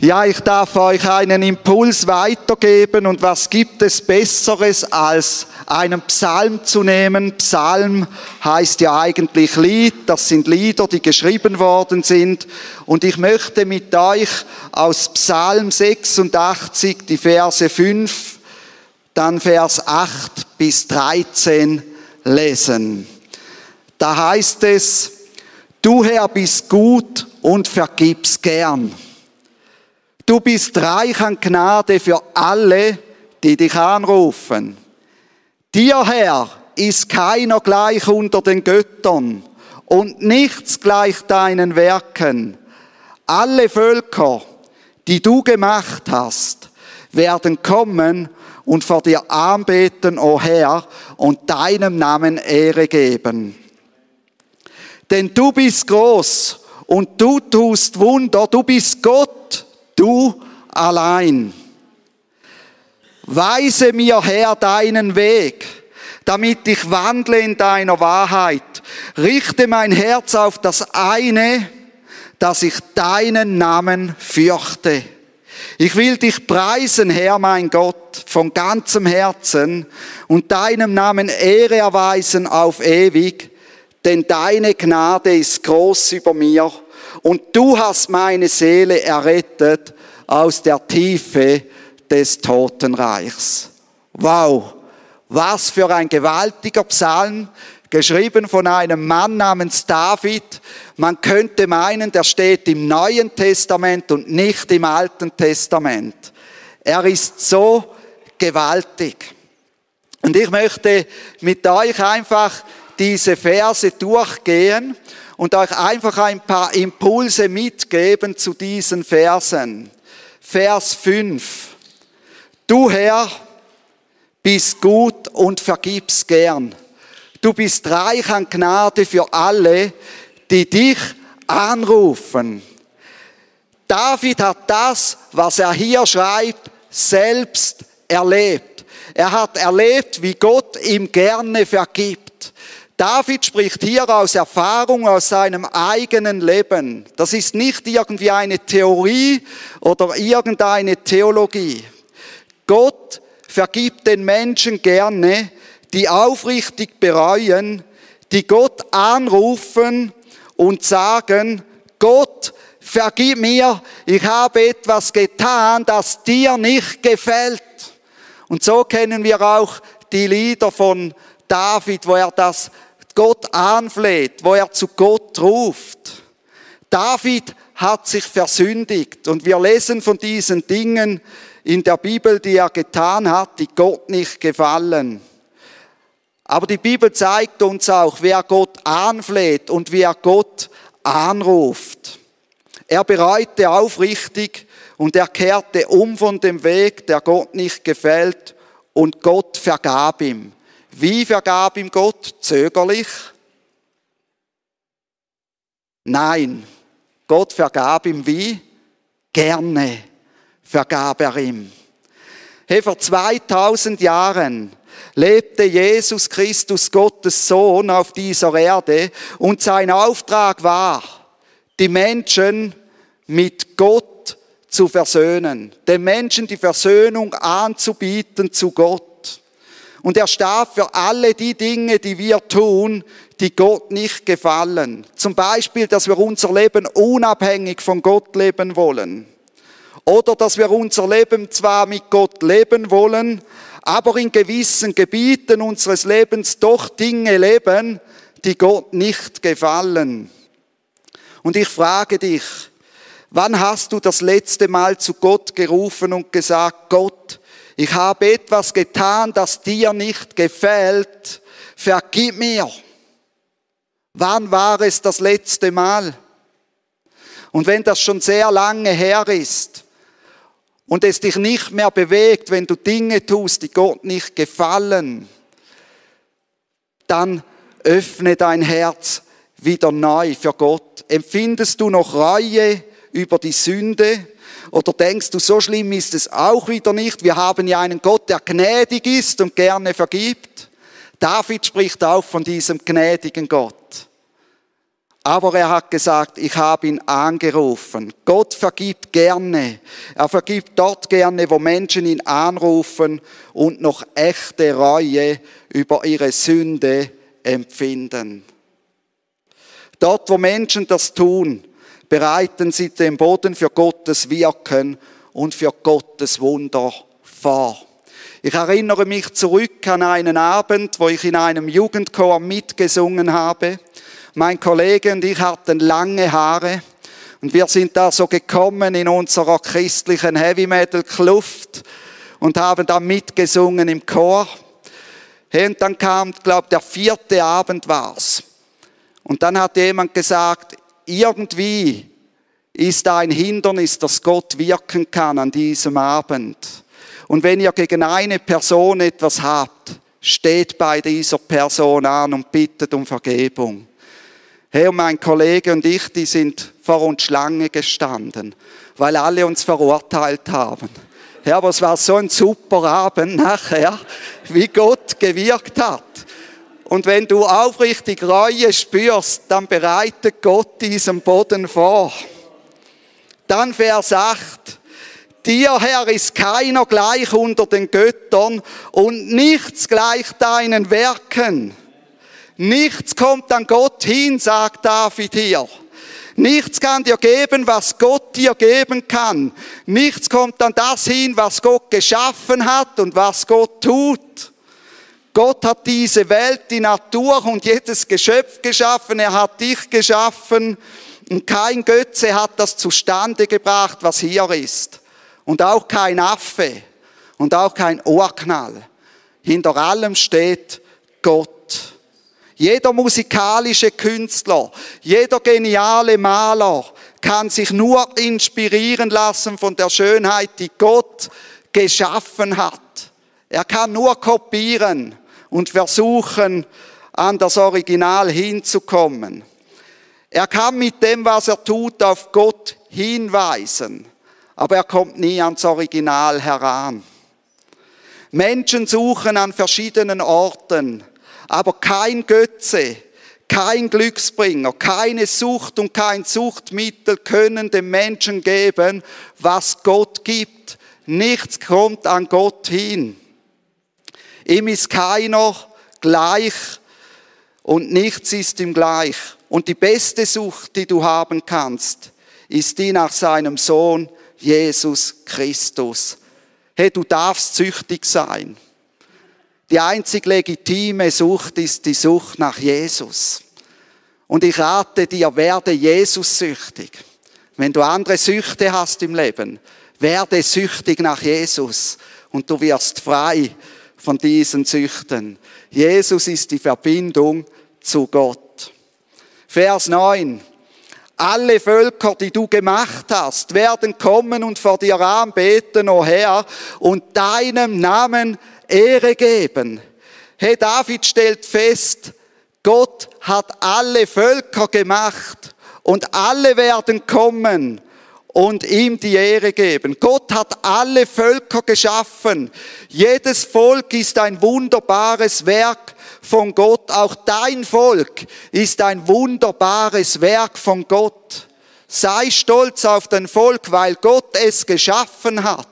Ja, ich darf euch einen Impuls weitergeben und was gibt es Besseres als einen Psalm zu nehmen? Psalm heißt ja eigentlich Lied, das sind Lieder, die geschrieben worden sind und ich möchte mit euch aus Psalm 86 die Verse 5, dann Vers 8 bis 13 lesen. Da heißt es, du Herr bist gut und vergibst gern. Du bist reich an Gnade für alle, die dich anrufen. Dir, Herr, ist keiner gleich unter den Göttern und nichts gleich deinen Werken. Alle Völker, die du gemacht hast, werden kommen und vor dir anbeten, o oh Herr, und deinem Namen Ehre geben. Denn du bist groß und du tust Wunder, du bist Gott du allein. Weise mir, Herr, deinen Weg, damit ich wandle in deiner Wahrheit. Richte mein Herz auf das eine, dass ich deinen Namen fürchte. Ich will dich preisen, Herr mein Gott, von ganzem Herzen und deinem Namen Ehre erweisen auf ewig, denn deine Gnade ist groß über mir und du hast meine Seele errettet aus der Tiefe des Totenreichs. Wow, was für ein gewaltiger Psalm, geschrieben von einem Mann namens David. Man könnte meinen, der steht im Neuen Testament und nicht im Alten Testament. Er ist so gewaltig. Und ich möchte mit euch einfach diese Verse durchgehen und euch einfach ein paar Impulse mitgeben zu diesen Versen. Vers 5. Du Herr bist gut und vergibst gern. Du bist reich an Gnade für alle, die dich anrufen. David hat das, was er hier schreibt, selbst erlebt. Er hat erlebt, wie Gott ihm gerne vergibt. David spricht hier aus Erfahrung, aus seinem eigenen Leben. Das ist nicht irgendwie eine Theorie oder irgendeine Theologie. Gott vergibt den Menschen gerne, die aufrichtig bereuen, die Gott anrufen und sagen, Gott, vergib mir, ich habe etwas getan, das dir nicht gefällt. Und so kennen wir auch die Lieder von David, wo er das Gott anfleht, wo er zu Gott ruft. David hat sich versündigt und wir lesen von diesen Dingen in der Bibel, die er getan hat, die Gott nicht gefallen. Aber die Bibel zeigt uns auch, wer Gott anfleht und wer Gott anruft. Er bereute aufrichtig und er kehrte um von dem Weg, der Gott nicht gefällt, und Gott vergab ihm. Wie vergab ihm Gott? Zögerlich? Nein, Gott vergab ihm wie? Gerne vergab er ihm. Hey, vor 2000 Jahren lebte Jesus Christus, Gottes Sohn, auf dieser Erde und sein Auftrag war, die Menschen mit Gott zu versöhnen, den Menschen die Versöhnung anzubieten zu Gott. Und er starb für alle die Dinge, die wir tun, die Gott nicht gefallen. Zum Beispiel, dass wir unser Leben unabhängig von Gott leben wollen. Oder dass wir unser Leben zwar mit Gott leben wollen, aber in gewissen Gebieten unseres Lebens doch Dinge leben, die Gott nicht gefallen. Und ich frage dich, wann hast du das letzte Mal zu Gott gerufen und gesagt, Gott, ich habe etwas getan, das dir nicht gefällt, vergib mir. Wann war es das letzte Mal? Und wenn das schon sehr lange her ist und es dich nicht mehr bewegt, wenn du Dinge tust, die Gott nicht gefallen, dann öffne dein Herz wieder neu für Gott. Empfindest du noch Reue über die Sünde? Oder denkst du, so schlimm ist es auch wieder nicht? Wir haben ja einen Gott, der gnädig ist und gerne vergibt. David spricht auch von diesem gnädigen Gott. Aber er hat gesagt, ich habe ihn angerufen. Gott vergibt gerne. Er vergibt dort gerne, wo Menschen ihn anrufen und noch echte Reue über ihre Sünde empfinden. Dort, wo Menschen das tun, bereiten sie den Boden für Gottes Wirken und für Gottes Wunder vor. Ich erinnere mich zurück an einen Abend, wo ich in einem Jugendchor mitgesungen habe. Mein Kollege und ich hatten lange Haare und wir sind da so gekommen in unserer christlichen Heavy Metal Kluft und haben da mitgesungen im Chor. Und dann kam, glaube der vierte Abend war's. Und dann hat jemand gesagt, irgendwie ist ein Hindernis, dass Gott wirken kann an diesem Abend. Und wenn ihr gegen eine Person etwas habt, steht bei dieser Person an und bittet um Vergebung. Und mein Kollege und ich, die sind vor uns Schlange gestanden, weil alle uns verurteilt haben. Ja, aber es war so ein super Abend nachher, wie Gott gewirkt hat. Und wenn du aufrichtig Reue spürst, dann bereitet Gott diesen Boden vor. Dann Vers 8. Dir, Herr, ist keiner gleich unter den Göttern und nichts gleich deinen Werken. Nichts kommt an Gott hin, sagt David hier. Nichts kann dir geben, was Gott dir geben kann. Nichts kommt an das hin, was Gott geschaffen hat und was Gott tut. Gott hat diese Welt, die Natur und jedes Geschöpf geschaffen. Er hat dich geschaffen. Und kein Götze hat das zustande gebracht, was hier ist. Und auch kein Affe. Und auch kein Ohrknall. Hinter allem steht Gott. Jeder musikalische Künstler, jeder geniale Maler kann sich nur inspirieren lassen von der Schönheit, die Gott geschaffen hat. Er kann nur kopieren und versuchen, an das Original hinzukommen. Er kann mit dem, was er tut, auf Gott hinweisen, aber er kommt nie ans Original heran. Menschen suchen an verschiedenen Orten, aber kein Götze, kein Glücksbringer, keine Sucht und kein Suchtmittel können dem Menschen geben, was Gott gibt. Nichts kommt an Gott hin. Ihm ist keiner gleich und nichts ist ihm gleich. Und die beste Sucht, die du haben kannst, ist die nach seinem Sohn Jesus Christus. Hey, du darfst süchtig sein. Die einzig legitime Sucht ist die Sucht nach Jesus. Und ich rate dir, werde Jesus süchtig. Wenn du andere Süchte hast im Leben, werde süchtig nach Jesus und du wirst frei von diesen Süchten. Jesus ist die Verbindung zu Gott. Vers 9. Alle Völker, die du gemacht hast, werden kommen und vor dir anbeten, o oh Herr, und deinem Namen Ehre geben. Hey, David stellt fest, Gott hat alle Völker gemacht und alle werden kommen und ihm die Ehre geben. Gott hat alle Völker geschaffen. Jedes Volk ist ein wunderbares Werk von Gott. Auch dein Volk ist ein wunderbares Werk von Gott. Sei stolz auf dein Volk, weil Gott es geschaffen hat.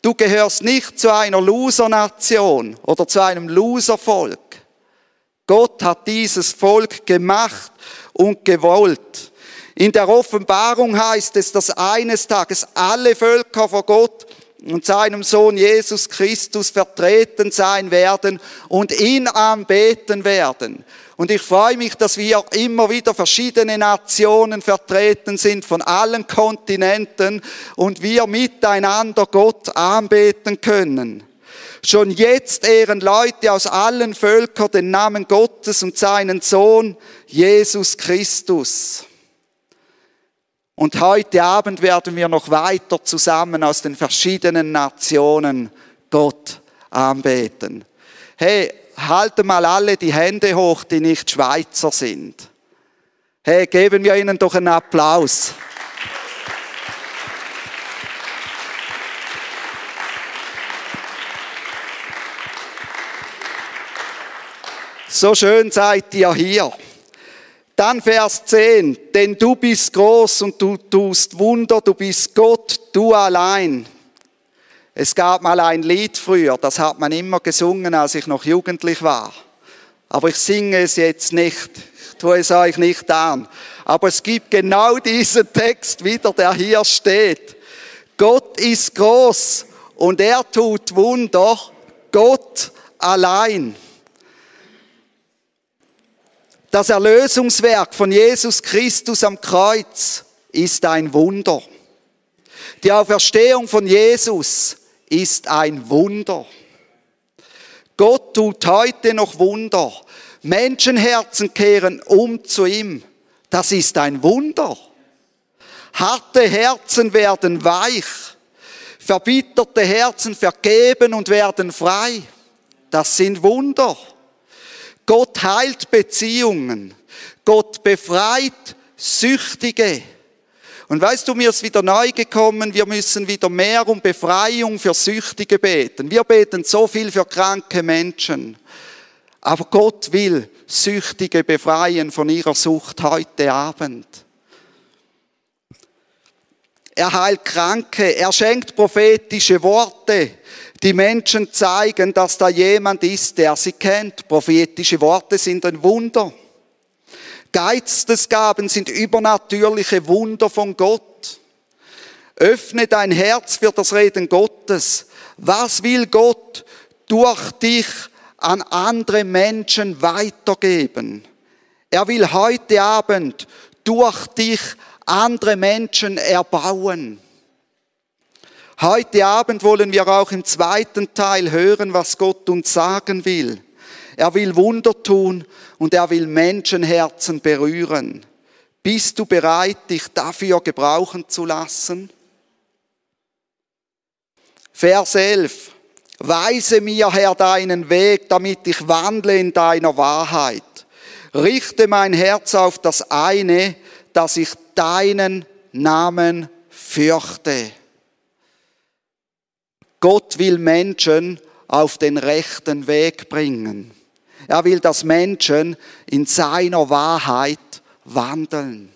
Du gehörst nicht zu einer Loser-Nation oder zu einem Loser-Volk. Gott hat dieses Volk gemacht und gewollt. In der Offenbarung heißt es, dass eines Tages alle Völker vor Gott und seinem Sohn Jesus Christus vertreten sein werden und ihn anbeten werden. Und ich freue mich, dass wir immer wieder verschiedene Nationen vertreten sind von allen Kontinenten und wir miteinander Gott anbeten können. Schon jetzt ehren Leute aus allen Völkern den Namen Gottes und seinen Sohn Jesus Christus. Und heute Abend werden wir noch weiter zusammen aus den verschiedenen Nationen Gott anbeten. Hey, halten mal alle die Hände hoch, die nicht Schweizer sind. Hey, geben wir ihnen doch einen Applaus. So schön seid ihr hier. Dann Vers 10. Denn du bist groß und du tust Wunder, du bist Gott, du allein. Es gab mal ein Lied früher, das hat man immer gesungen, als ich noch jugendlich war. Aber ich singe es jetzt nicht. Ich tue es euch nicht an. Aber es gibt genau diesen Text wieder, der hier steht. Gott ist groß und er tut Wunder. Gott allein. Das Erlösungswerk von Jesus Christus am Kreuz ist ein Wunder. Die Auferstehung von Jesus ist ein Wunder. Gott tut heute noch Wunder. Menschenherzen kehren um zu ihm. Das ist ein Wunder. Harte Herzen werden weich. Verbitterte Herzen vergeben und werden frei. Das sind Wunder. Gott heilt Beziehungen. Gott befreit Süchtige. Und weißt du, mir ist wieder neu gekommen, wir müssen wieder mehr um Befreiung für Süchtige beten. Wir beten so viel für kranke Menschen. Aber Gott will Süchtige befreien von ihrer Sucht heute Abend. Er heilt Kranke, er schenkt prophetische Worte. Die Menschen zeigen, dass da jemand ist, der sie kennt. Prophetische Worte sind ein Wunder. Geistesgaben sind übernatürliche Wunder von Gott. Öffne dein Herz für das Reden Gottes. Was will Gott durch dich an andere Menschen weitergeben? Er will heute Abend durch dich andere Menschen erbauen. Heute Abend wollen wir auch im zweiten Teil hören, was Gott uns sagen will. Er will Wunder tun und er will Menschenherzen berühren. Bist du bereit, dich dafür gebrauchen zu lassen? Vers 11. Weise mir, Herr, deinen Weg, damit ich wandle in deiner Wahrheit. Richte mein Herz auf das eine, dass ich deinen Namen fürchte. Gott will Menschen auf den rechten Weg bringen. Er will, dass Menschen in seiner Wahrheit wandeln.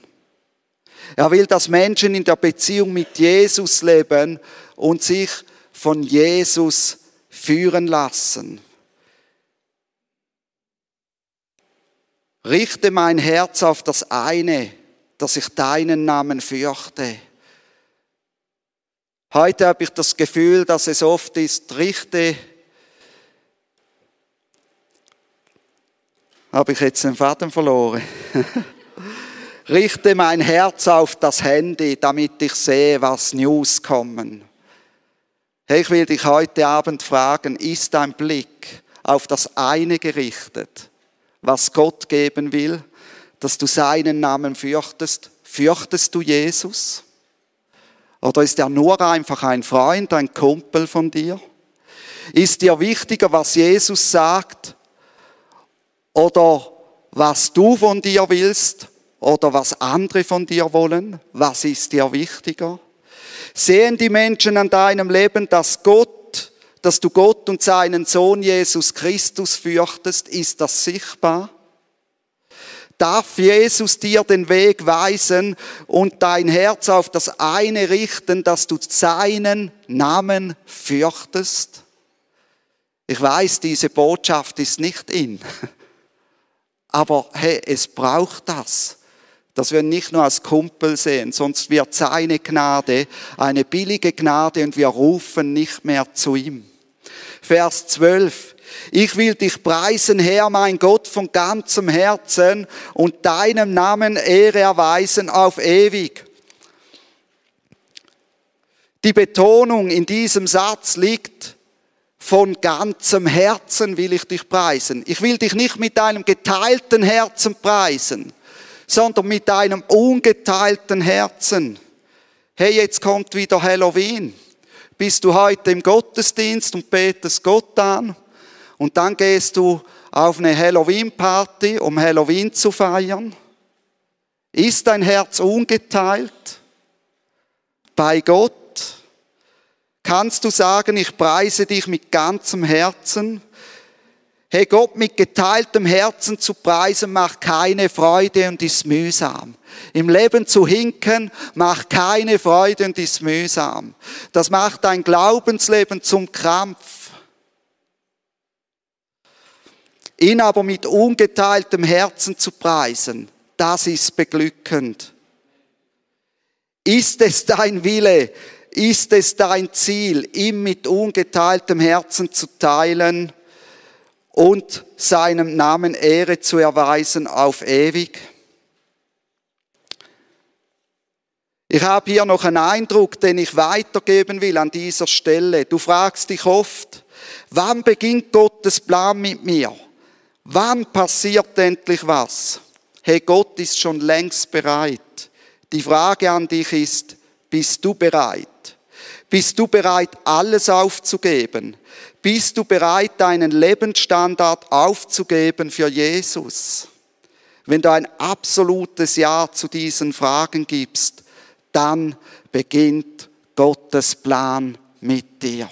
Er will, dass Menschen in der Beziehung mit Jesus leben und sich von Jesus führen lassen. Richte mein Herz auf das eine, dass ich deinen Namen fürchte. Heute habe ich das Gefühl, dass es oft ist, richte, habe ich jetzt den Faden verloren. richte mein Herz auf das Handy, damit ich sehe, was News kommen. Hey, ich will dich heute Abend fragen, ist dein Blick auf das eine gerichtet, was Gott geben will, dass du seinen Namen fürchtest? Fürchtest du Jesus? Oder ist er nur einfach ein Freund, ein Kumpel von dir? Ist dir wichtiger, was Jesus sagt? Oder was du von dir willst? Oder was andere von dir wollen? Was ist dir wichtiger? Sehen die Menschen an deinem Leben, dass Gott, dass du Gott und seinen Sohn Jesus Christus fürchtest? Ist das sichtbar? Darf Jesus dir den Weg weisen und dein Herz auf das eine richten, dass du seinen Namen fürchtest. Ich weiß, diese Botschaft ist nicht in. Aber hey, es braucht das, dass wir nicht nur als Kumpel sehen, sonst wird seine Gnade eine billige Gnade und wir rufen nicht mehr zu ihm. Vers 12. Ich will dich preisen, Herr, mein Gott, von ganzem Herzen und deinem Namen Ehre erweisen auf ewig. Die Betonung in diesem Satz liegt, von ganzem Herzen will ich dich preisen. Ich will dich nicht mit einem geteilten Herzen preisen, sondern mit einem ungeteilten Herzen. Hey, jetzt kommt wieder Halloween. Bist du heute im Gottesdienst und betest Gott an? Und dann gehst du auf eine Halloween-Party, um Halloween zu feiern. Ist dein Herz ungeteilt bei Gott? Kannst du sagen, ich preise dich mit ganzem Herzen? Hey, Gott mit geteiltem Herzen zu preisen macht keine Freude und ist mühsam. Im Leben zu hinken macht keine Freude und ist mühsam. Das macht ein Glaubensleben zum Krampf. Ihn aber mit ungeteiltem Herzen zu preisen, das ist beglückend. Ist es dein Wille, ist es dein Ziel, ihm mit ungeteiltem Herzen zu teilen und seinem Namen Ehre zu erweisen auf ewig? Ich habe hier noch einen Eindruck, den ich weitergeben will an dieser Stelle. Du fragst dich oft, wann beginnt Gottes Plan mit mir? Wann passiert endlich was? Hey, Gott ist schon längst bereit. Die Frage an dich ist, bist du bereit? Bist du bereit, alles aufzugeben? Bist du bereit, deinen Lebensstandard aufzugeben für Jesus? Wenn du ein absolutes Ja zu diesen Fragen gibst, dann beginnt Gottes Plan mit dir.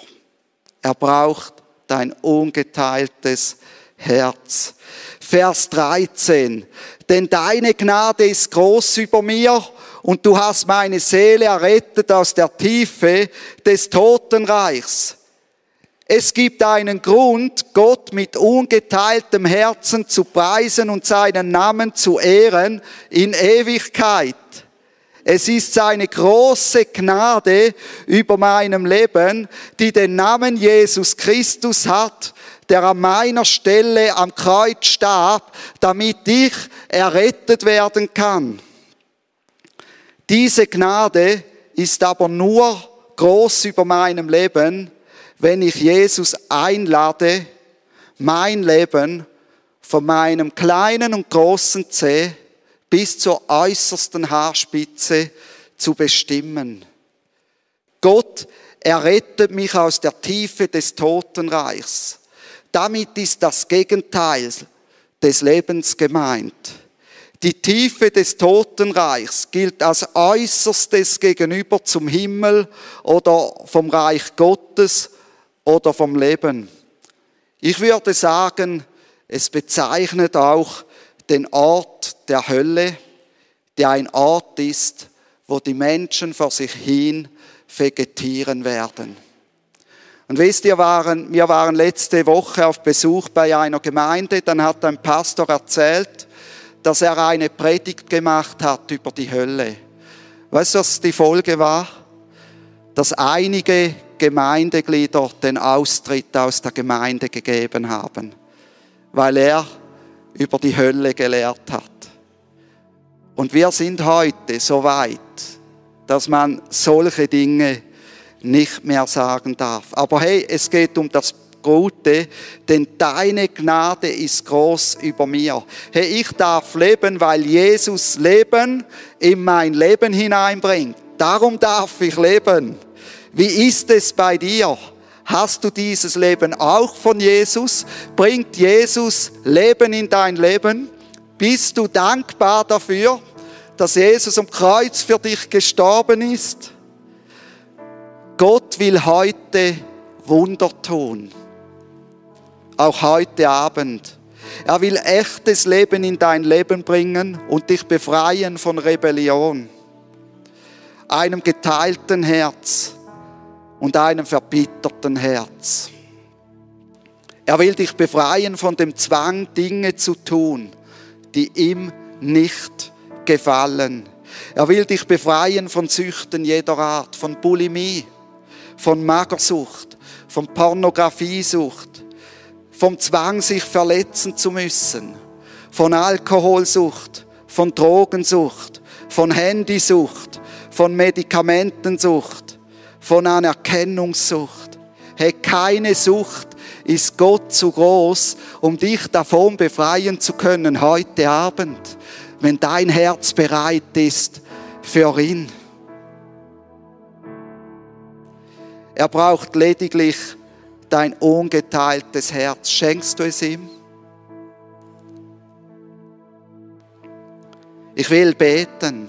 Er braucht dein ungeteiltes Herz. Vers 13. Denn deine Gnade ist groß über mir und du hast meine Seele errettet aus der Tiefe des Totenreichs. Es gibt einen Grund, Gott mit ungeteiltem Herzen zu preisen und seinen Namen zu ehren in Ewigkeit. Es ist seine große Gnade über meinem Leben, die den Namen Jesus Christus hat, der an meiner Stelle am Kreuz starb, damit ich errettet werden kann. Diese Gnade ist aber nur groß über meinem Leben, wenn ich Jesus einlade, mein Leben von meinem kleinen und großen Zeh bis zur äußersten Haarspitze zu bestimmen. Gott errettet mich aus der Tiefe des Totenreichs. Damit ist das Gegenteil des Lebens gemeint. Die Tiefe des Totenreichs gilt als äußerstes gegenüber zum Himmel oder vom Reich Gottes oder vom Leben. Ich würde sagen, es bezeichnet auch den Ort der Hölle, der ein Ort ist, wo die Menschen vor sich hin vegetieren werden. Und wisst ihr, waren, wir waren letzte Woche auf Besuch bei einer Gemeinde, dann hat ein Pastor erzählt, dass er eine Predigt gemacht hat über die Hölle. Weißt du, was die Folge war? Dass einige Gemeindeglieder den Austritt aus der Gemeinde gegeben haben, weil er über die Hölle gelehrt hat. Und wir sind heute so weit, dass man solche Dinge nicht mehr sagen darf. Aber hey, es geht um das Gute, denn deine Gnade ist groß über mir. Hey, ich darf leben, weil Jesus Leben in mein Leben hineinbringt. Darum darf ich leben. Wie ist es bei dir? Hast du dieses Leben auch von Jesus? Bringt Jesus Leben in dein Leben? Bist du dankbar dafür, dass Jesus am Kreuz für dich gestorben ist? Gott will heute Wunder tun. Auch heute Abend. Er will echtes Leben in dein Leben bringen und dich befreien von Rebellion, einem geteilten Herz und einem verbitterten Herz. Er will dich befreien von dem Zwang, Dinge zu tun, die ihm nicht gefallen. Er will dich befreien von Süchten jeder Art, von Bulimie, von Magersucht, von Pornografiesucht, vom Zwang, sich verletzen zu müssen, von Alkoholsucht, von Drogensucht, von Handysucht, von Medikamentensucht, von Anerkennungssucht. Hey, keine Sucht ist Gott zu groß, um dich davon befreien zu können heute Abend, wenn dein Herz bereit ist für ihn. Er braucht lediglich dein ungeteiltes Herz. Schenkst du es ihm? Ich will beten.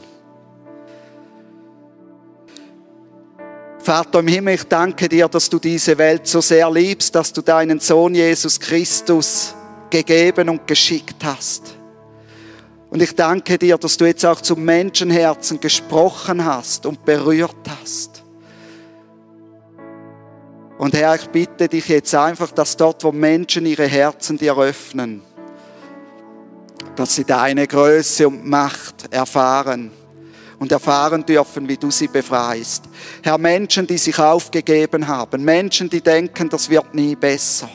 Vater im Himmel, ich danke dir, dass du diese Welt so sehr liebst, dass du deinen Sohn Jesus Christus gegeben und geschickt hast. Und ich danke dir, dass du jetzt auch zu Menschenherzen gesprochen hast und berührt hast. Und Herr, ich bitte dich jetzt einfach, dass dort, wo Menschen ihre Herzen dir öffnen, dass sie deine Größe und Macht erfahren und erfahren dürfen, wie du sie befreist. Herr, Menschen, die sich aufgegeben haben, Menschen, die denken, das wird nie besser.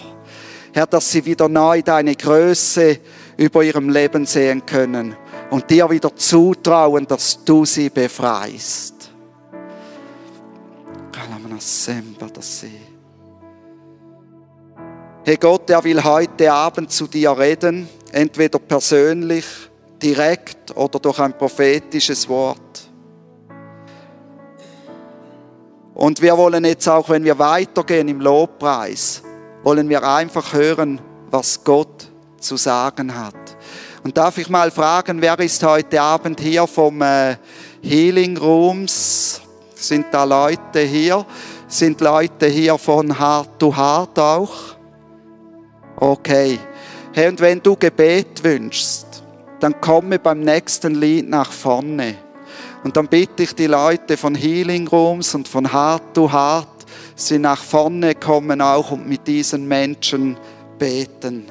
Herr, dass sie wieder neu deine Größe über ihrem Leben sehen können und dir wieder zutrauen, dass du sie befreist. Hey Gott, er will heute Abend zu dir reden, entweder persönlich, direkt oder durch ein prophetisches Wort. Und wir wollen jetzt auch, wenn wir weitergehen im Lobpreis, wollen wir einfach hören, was Gott zu sagen hat. Und darf ich mal fragen, wer ist heute Abend hier vom äh, Healing Rooms? Sind da Leute hier? Sind Leute hier von Heart to Heart auch? Okay. Hey, und wenn du Gebet wünschst, dann komme beim nächsten Lied nach vorne. Und dann bitte ich die Leute von Healing Rooms und von Heart to Heart, sie nach vorne kommen auch und mit diesen Menschen beten.